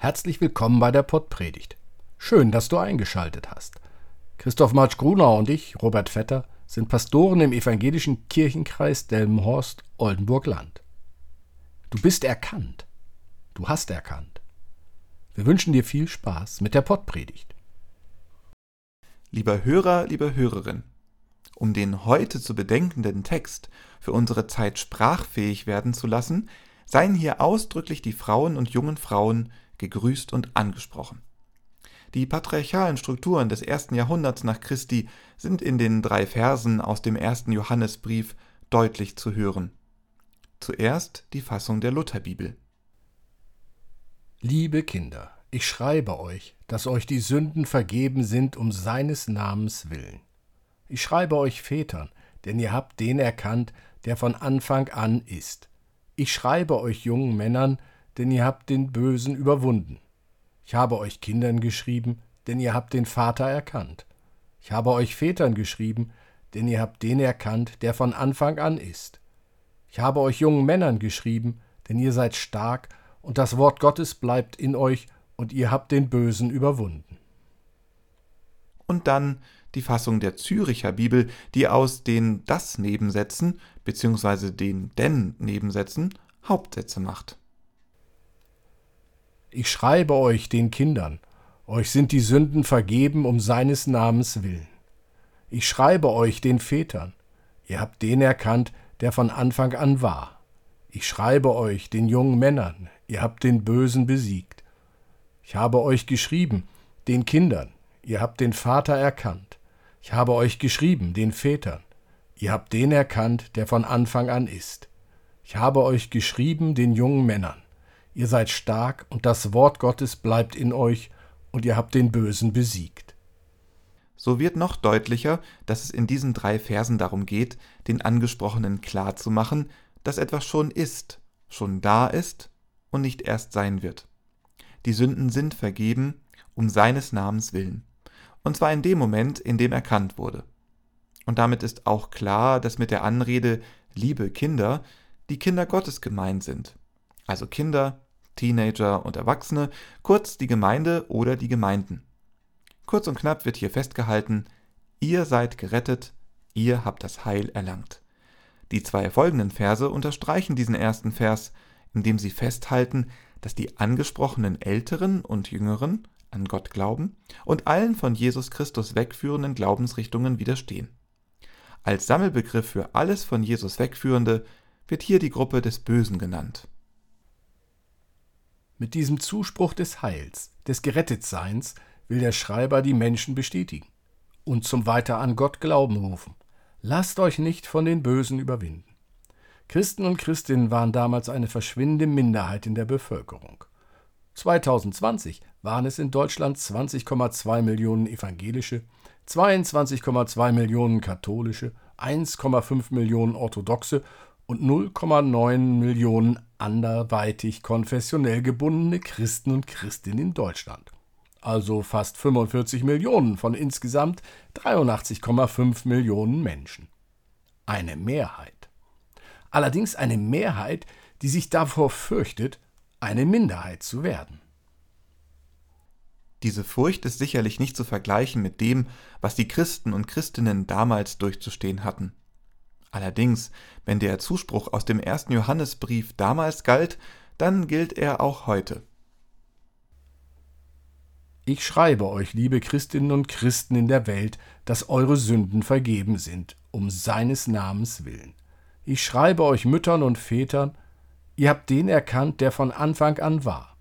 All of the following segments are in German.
Herzlich willkommen bei der Pottpredigt. Schön, dass du eingeschaltet hast. Christoph Marsch Grunau und ich, Robert Vetter, sind Pastoren im evangelischen Kirchenkreis Delmenhorst-Oldenburg-Land. Du bist erkannt. Du hast erkannt. Wir wünschen dir viel Spaß mit der Pottpredigt. Lieber Hörer, liebe Hörerin, um den heute zu bedenkenden Text für unsere Zeit sprachfähig werden zu lassen, seien hier ausdrücklich die Frauen und jungen Frauen gegrüßt und angesprochen. Die patriarchalen Strukturen des ersten Jahrhunderts nach Christi sind in den drei Versen aus dem ersten Johannesbrief deutlich zu hören. Zuerst die Fassung der Lutherbibel. Liebe Kinder, ich schreibe euch, dass euch die Sünden vergeben sind um seines Namens willen. Ich schreibe euch Vätern, denn ihr habt den erkannt, der von Anfang an ist. Ich schreibe euch jungen Männern, denn ihr habt den Bösen überwunden. Ich habe euch Kindern geschrieben, denn ihr habt den Vater erkannt. Ich habe euch Vätern geschrieben, denn ihr habt den erkannt, der von Anfang an ist. Ich habe euch jungen Männern geschrieben, denn ihr seid stark, und das Wort Gottes bleibt in euch, und ihr habt den Bösen überwunden. Und dann die Fassung der Züricher Bibel, die aus den das Nebensätzen bzw. den denn Nebensätzen Hauptsätze macht. Ich schreibe euch den Kindern, euch sind die Sünden vergeben um seines Namens willen. Ich schreibe euch den Vätern, ihr habt den erkannt, der von Anfang an war. Ich schreibe euch den jungen Männern, ihr habt den Bösen besiegt. Ich habe euch geschrieben, den Kindern, ihr habt den Vater erkannt. Ich habe euch geschrieben, den Vätern, ihr habt den erkannt, der von Anfang an ist. Ich habe euch geschrieben, den jungen Männern, ihr seid stark und das Wort Gottes bleibt in euch und ihr habt den Bösen besiegt. So wird noch deutlicher, dass es in diesen drei Versen darum geht, den Angesprochenen klarzumachen, dass etwas schon ist, schon da ist und nicht erst sein wird. Die Sünden sind vergeben, um seines Namens willen. Und zwar in dem Moment, in dem erkannt wurde. Und damit ist auch klar, dass mit der Anrede liebe Kinder die Kinder Gottes gemeint sind. Also Kinder, Teenager und Erwachsene, kurz die Gemeinde oder die Gemeinden. Kurz und knapp wird hier festgehalten, ihr seid gerettet, ihr habt das Heil erlangt. Die zwei folgenden Verse unterstreichen diesen ersten Vers, indem sie festhalten, dass die angesprochenen Älteren und Jüngeren an Gott glauben und allen von Jesus Christus wegführenden Glaubensrichtungen widerstehen. Als Sammelbegriff für alles von Jesus wegführende wird hier die Gruppe des Bösen genannt. Mit diesem Zuspruch des Heils, des Gerettetseins, will der Schreiber die Menschen bestätigen und zum Weiter an Gott Glauben rufen. Lasst euch nicht von den Bösen überwinden. Christen und Christinnen waren damals eine verschwindende Minderheit in der Bevölkerung. 2020 waren es in Deutschland 20,2 Millionen evangelische, 22,2 Millionen katholische, 1,5 Millionen orthodoxe und 0,9 Millionen anderweitig konfessionell gebundene Christen und Christinnen in Deutschland. Also fast 45 Millionen von insgesamt 83,5 Millionen Menschen. Eine Mehrheit. Allerdings eine Mehrheit, die sich davor fürchtet, eine Minderheit zu werden. Diese Furcht ist sicherlich nicht zu vergleichen mit dem, was die Christen und Christinnen damals durchzustehen hatten. Allerdings, wenn der Zuspruch aus dem ersten Johannesbrief damals galt, dann gilt er auch heute. Ich schreibe euch, liebe Christinnen und Christen in der Welt, dass eure Sünden vergeben sind, um seines Namens willen. Ich schreibe euch Müttern und Vätern, ihr habt den erkannt, der von Anfang an war.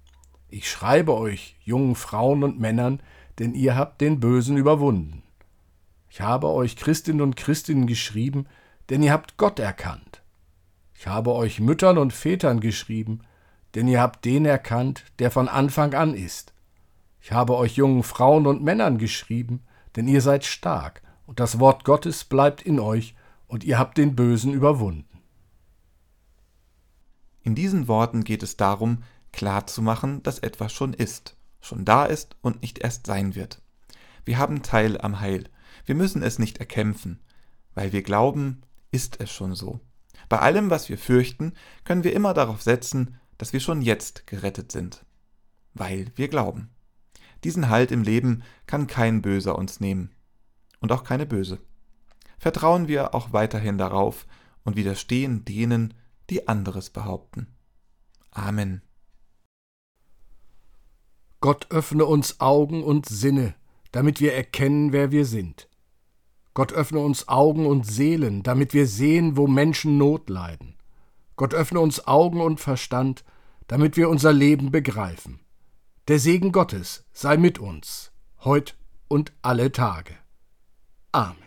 Ich schreibe euch, jungen Frauen und Männern, denn ihr habt den Bösen überwunden. Ich habe euch Christinnen und Christinnen geschrieben, denn ihr habt Gott erkannt. Ich habe euch Müttern und Vätern geschrieben, denn ihr habt den erkannt, der von Anfang an ist. Ich habe euch jungen Frauen und Männern geschrieben, denn ihr seid stark, und das Wort Gottes bleibt in euch, und ihr habt den Bösen überwunden. In diesen Worten geht es darum, klarzumachen, dass etwas schon ist, schon da ist und nicht erst sein wird. Wir haben Teil am Heil. Wir müssen es nicht erkämpfen. Weil wir glauben, ist es schon so. Bei allem, was wir fürchten, können wir immer darauf setzen, dass wir schon jetzt gerettet sind. weil wir glauben. Diesen Halt im Leben kann kein Böser uns nehmen. Und auch keine Böse. Vertrauen wir auch weiterhin darauf und widerstehen denen, die anderes behaupten. Amen. Gott öffne uns Augen und Sinne, damit wir erkennen, wer wir sind. Gott öffne uns Augen und Seelen, damit wir sehen, wo Menschen Not leiden. Gott öffne uns Augen und Verstand, damit wir unser Leben begreifen. Der Segen Gottes sei mit uns, heut und alle Tage. Amen.